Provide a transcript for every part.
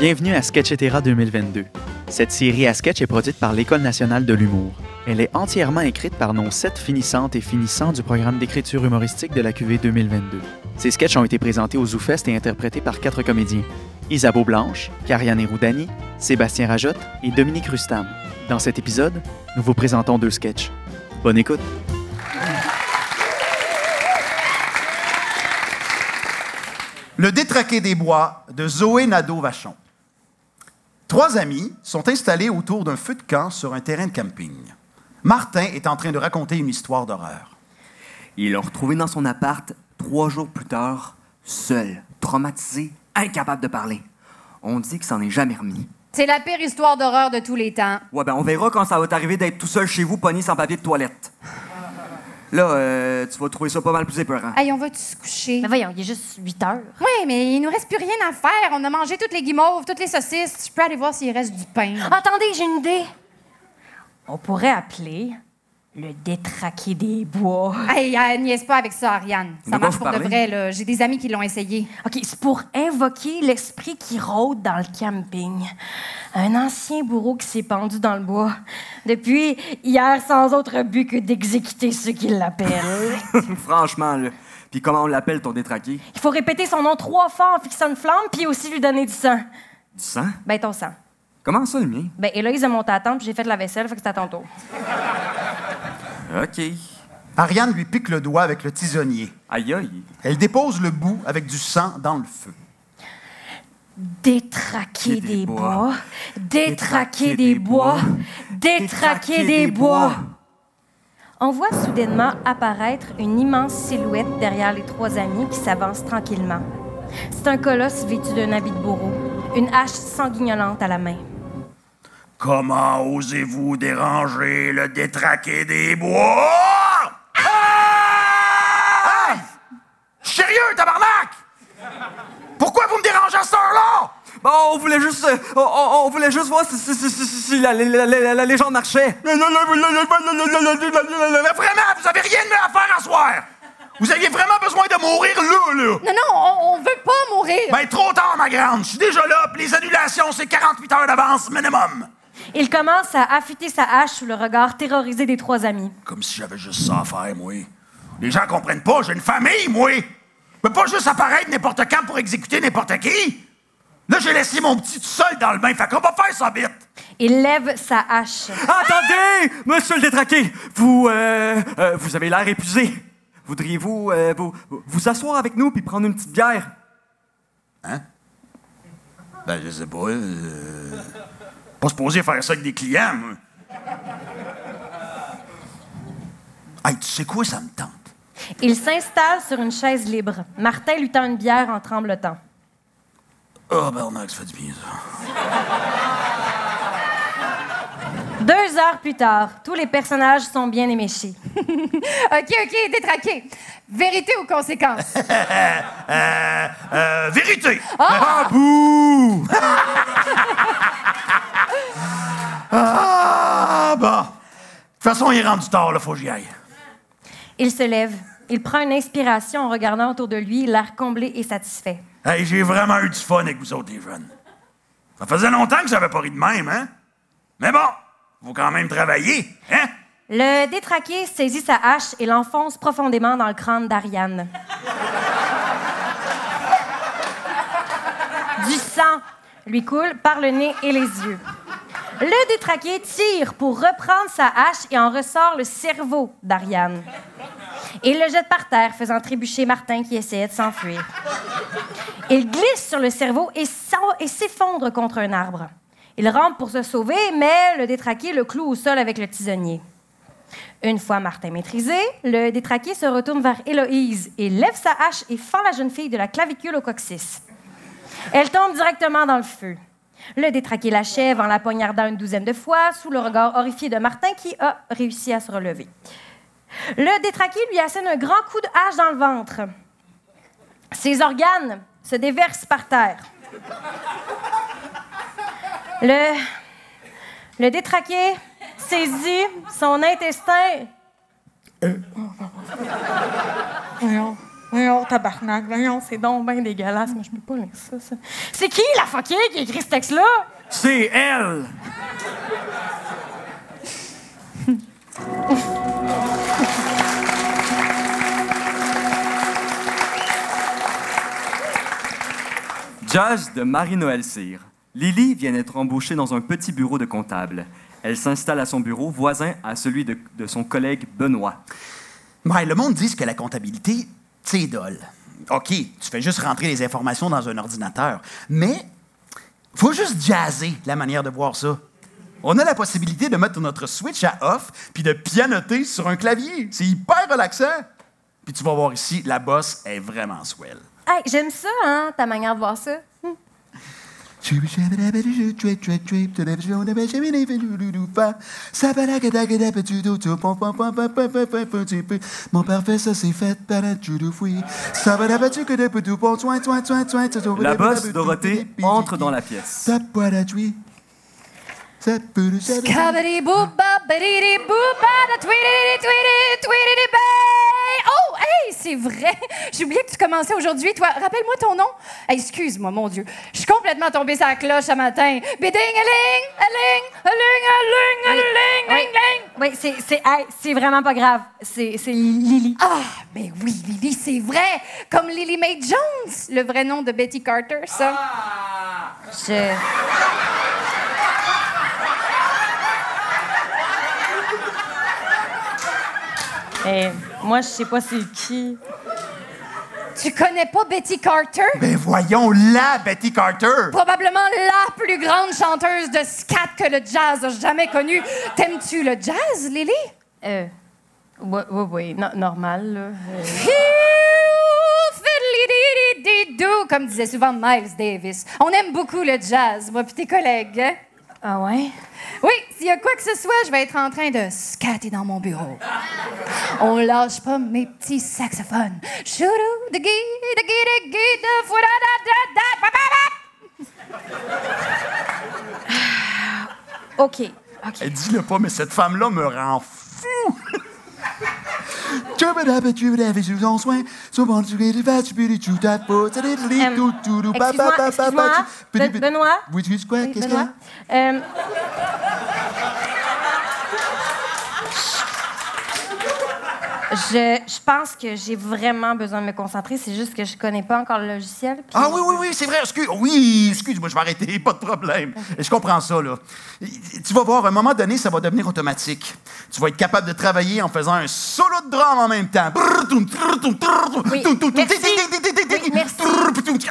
Bienvenue à Sketchetera 2022. Cette série à sketch est produite par l'École nationale de l'humour. Elle est entièrement écrite par nos sept finissantes et finissants du programme d'écriture humoristique de la QV 2022. Ces sketchs ont été présentés au ZooFest et interprétés par quatre comédiens. Isabeau Blanche, Kariane Roudani, Sébastien Rajotte et Dominique Rustam. Dans cet épisode, nous vous présentons deux sketchs. Bonne écoute! Le détraqué des bois de Zoé Nadeau-Vachon. Trois amis sont installés autour d'un feu de camp sur un terrain de camping. Martin est en train de raconter une histoire d'horreur. Ils l'ont retrouvé dans son appart trois jours plus tard, seul, traumatisé, incapable de parler. On dit qu'il s'en est jamais remis. C'est la pire histoire d'horreur de tous les temps. Ouais, ben on verra quand ça va t'arriver d'être tout seul chez vous, pogné sans papier de toilette. Là, euh, tu vas trouver ça pas mal plus épeurant. Hey, on va-tu se coucher? Mais voyons, il est juste 8 heures. Oui, mais il nous reste plus rien à faire. On a mangé toutes les guimauves, toutes les saucisses. Je peux aller voir s'il reste du pain. Attendez, j'ai une idée. On pourrait appeler le détraqué des bois. Hey, euh, niaise pas avec ça, Ariane. Ça marche pour de vrai, là. J'ai des amis qui l'ont essayé. OK, c'est pour invoquer l'esprit qui rôde dans le camping. Un ancien bourreau qui s'est pendu dans le bois. Depuis hier, sans autre but que d'exécuter ceux qui l'appellent. Franchement, là. Puis comment on l'appelle, ton détraqué? Il faut répéter son nom trois fois en fixant une flamme, puis aussi lui donner du sang. Du sang? Ben, ton sang. Comment ça, le mien? Ben, Héloïse a monté à table, puis j'ai fait la vaisselle, fait que c'est à ton tour. OK. Ariane lui pique le doigt avec le tisonnier. Aïe aïe. Elle dépose le bout avec du sang dans le feu. Détraquer Des des bois. bois, détraquer des des bois, bois. détraquer des des bois. On voit soudainement apparaître une immense silhouette derrière les trois amis qui s'avancent tranquillement. C'est un colosse vêtu d'un habit de bourreau, une hache sanguignolante à la main. Comment osez-vous déranger le détraqué des bois? Hey! Sérieux, tabarnak! Pourquoi vous me dérangez à cette heure-là? Bon, on voulait juste, euh, on, on- on voulait juste voir si, si- si- si- si la, la- la- la légende marchait. Vraiment, vous avez rien de mieux à faire à soir! Vous aviez vraiment besoin de mourir là, là! Non, non, on, on veut pas mourir. Ben, trop tard, ma grande! Je suis déjà là, puis les annulations, c'est 48 heures d'avance minimum! Il commence à affûter sa hache sous le regard terrorisé des trois amis. Comme si j'avais juste ça à faire, moi. Les gens comprennent pas, j'ai une famille, moi! Je peux pas juste apparaître n'importe quand pour exécuter n'importe qui! Là, j'ai laissé mon petit tout seul dans le bain, fait qu'on va faire ça vite! Il lève sa hache. Attendez, monsieur le détraqué, vous, euh, euh, vous avez l'air épuisé. Voudriez-vous euh, vous, vous asseoir avec nous puis prendre une petite bière? Hein? Ben, je sais pas. euh, Pas supposé faire ça avec des clients, moi. Hey, tu sais quoi, ça me tente? Il s'installe sur une chaise libre. Martin lui tend une bière en tremblotant. Oh, Bernard, ça fait du bien, ça. Deux heures plus tard, tous les personnages sont bien éméchés. OK, OK, détraqué. Vérité ou conséquence? Euh, euh, vérité! Ah, bouh! Ah, bon. De toute façon, il est rendu tard, là, faut que j'y aille. Il se lève. Il prend une inspiration en regardant autour de lui, l'air comblé et satisfait. Hey, j'ai vraiment eu du fun avec vous autres, les jeunes. Ça faisait longtemps que j'avais pas ri de même, hein? Mais bon, faut quand même travailler, hein? Le détraqué saisit sa hache et l'enfonce profondément dans le crâne d'Ariane. du sang lui coule par le nez et les yeux. Le détraqué tire pour reprendre sa hache et en ressort le cerveau d'Ariane. Il le jette par terre, faisant trébucher Martin qui essayait de s'enfuir. Il glisse sur le cerveau et s'effondre contre un arbre. Il rampe pour se sauver, mais le détraqué le cloue au sol avec le tisonnier. Une fois Martin maîtrisé, le détraqué se retourne vers Héloïse et lève sa hache et fend la jeune fille de la clavicule au coccyx. Elle tombe directement dans le feu. Le détraqué l'achève en la poignardant une douzaine de fois sous le regard horrifié de Martin qui a réussi à se relever. Le détraqué lui assène un grand coup de hache dans le ventre. Ses organes se déversent par terre. Le, le détraqué saisit son intestin. Voyons, tabarnak, voyons, c'est donc bien dégueulasse, mais je peux pas lire ça, ça. C'est qui, la fuckée, qui a écrit ce texte-là? C'est elle! Jazz de Marie-Noël Cyr. Lily vient d'être embauchée dans un petit bureau de comptable. Elle s'installe à son bureau, voisin à celui de, de son collègue Benoît. Ouais, le monde dit que la comptabilité, c'est dole. OK, tu fais juste rentrer les informations dans un ordinateur. Mais faut juste jazzer la manière de voir ça. On a la possibilité de mettre notre switch à off puis de pianoter sur un clavier. C'est hyper relaxant. Puis tu vas voir ici, la bosse est vraiment swell. Hey, j'aime ça, hein, ta manière de voir ça. Mon parfait, ça c'est fait. La bosse, Dorothée, entre dans la pièce. Oh, hey, c'est vrai. J'ai oublié que tu commençais aujourd'hui. Toi, rappelle-moi ton nom. Hey, excuse-moi, mon Dieu. Je complètement tombée sur la cloche ce matin. Biding, a ling, a ling, a ling, a ling, a ling, Oui, oui c'est, c'est, hey, c'est vraiment pas grave. C'est, c'est Lily. Ah, mais oui, Lily, c'est vrai. Comme Lily Mae Jones, le vrai nom de Betty Carter, ça. Je... Eh, moi, je sais pas c'est qui. Tu connais pas Betty Carter? Ben voyons la Betty Carter. Probablement la plus grande chanteuse de scat que le jazz a jamais connue. T'aimes-tu le jazz, Lily? Euh, oui, oui, oui, no- normal, là. Euh, Comme disait souvent Miles Davis. On aime beaucoup le jazz, moi puis tes collègues. hein? Ah ouais? Oui, s'il y a quoi que ce soit, je vais être en train de scatter dans mon bureau. On lâche pas mes petits saxophones. Choudou, de gui, de gui, de gui, de fou, da, da, da, ba. OK, OK. Dis-le pas, mais cette femme-là me rend fou. Excuse-moi. Ben- Benoît? Oui, Qu'est-ce qu'il y? Je, je pense que j'ai vraiment besoin de me concentrer. C'est juste que je connais pas encore le logiciel. puis- Ah oui, oui, oui, c'est vrai. Excuse, oui, excuse-moi, je vais arrêter, pas de problème. Je comprends ça, là. Tu vas voir, à un moment donné, ça va devenir automatique. Tu vas être capable de travailler en faisant un solo de drum en même temps. Oui, merci.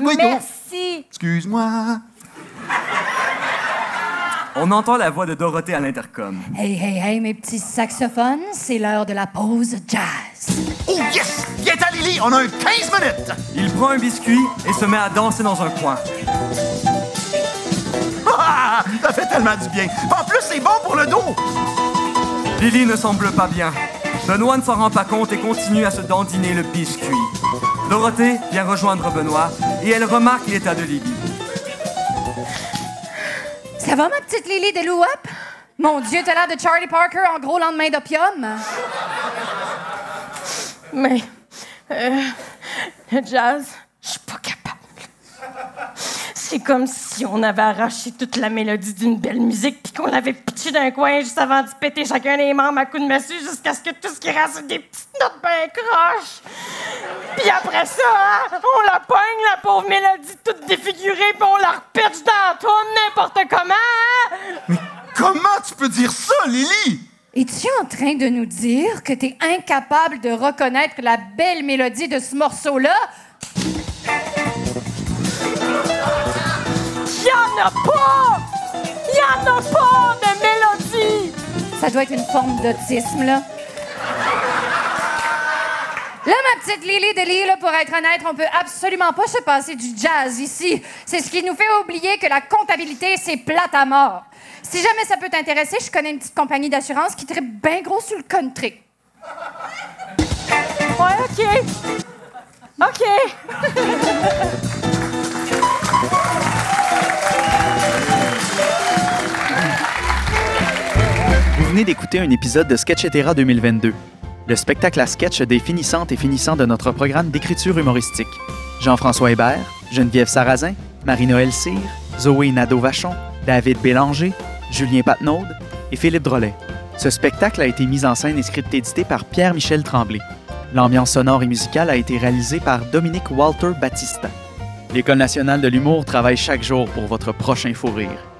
Oui, merci. Merci. Excuse-moi. On entend la voix de Dorothée à l'intercom. Hey, hey, hey, mes petits saxophones, c'est l'heure de la pause jazz. Oh, yes! Viens-t'en, Lily, on a un 15 minutes! Il prend un biscuit et se met à danser dans un coin. Ah, ça fait tellement du bien. En plus, c'est bon pour le dos. Lily ne semble pas bien. Benoît ne s'en rend pas compte et continue à se dandiner le biscuit. Dorothée vient rejoindre Benoît et elle remarque l'état de Lily. Ça va, ma petite Lily de Loup-Up? Mon Dieu, t'as l'air de Charlie Parker en gros lendemain d'opium. Mais euh, le jazz, je suis pas capable. C'est comme si on avait arraché toute la mélodie d'une belle musique puis qu'on l'avait pitché d'un coin juste avant de péter chacun des membres à coups de massue jusqu'à ce que tout ce qui reste des petites notes ben croches. Puis après ça, hein, on la pogne, la pauvre mélodie toute défigurée puis on la repitche dans la tourne n'importe comment. hein. Comment tu peux dire ça, Lily? Es-tu en train de nous dire que t'es incapable de reconnaître la belle mélodie de ce morceau-là? Y en a pas! Y en a pas de mélodie! Ça doit être une forme d'autisme, là. Là, ma petite Lily de Lille, là, pour être honnête, on peut absolument pas se passer du jazz ici. C'est ce qui nous fait oublier que la comptabilité, c'est plate à mort. Si jamais ça peut t'intéresser, je connais une petite compagnie d'assurance qui tripe bien gros sur le country. Ouais, OK. OK. Vous venez d'écouter un épisode de Sketchetera 2022. Le spectacle à sketch des finissantes et finissants de notre programme d'écriture humoristique. Jean-François Hébert, Geneviève Sarrazin, Marie-Noël Cyr, Zoé Nadeau-Vachon, David Bélanger, Julien Patnaud et Philippe Drolet. Ce spectacle a été mis en scène et script-édité par Pierre-Michel Tremblay. L'ambiance sonore et musicale a été réalisée par Dominique Walter Battista. L'École nationale de l'humour travaille chaque jour pour votre prochain fou rire.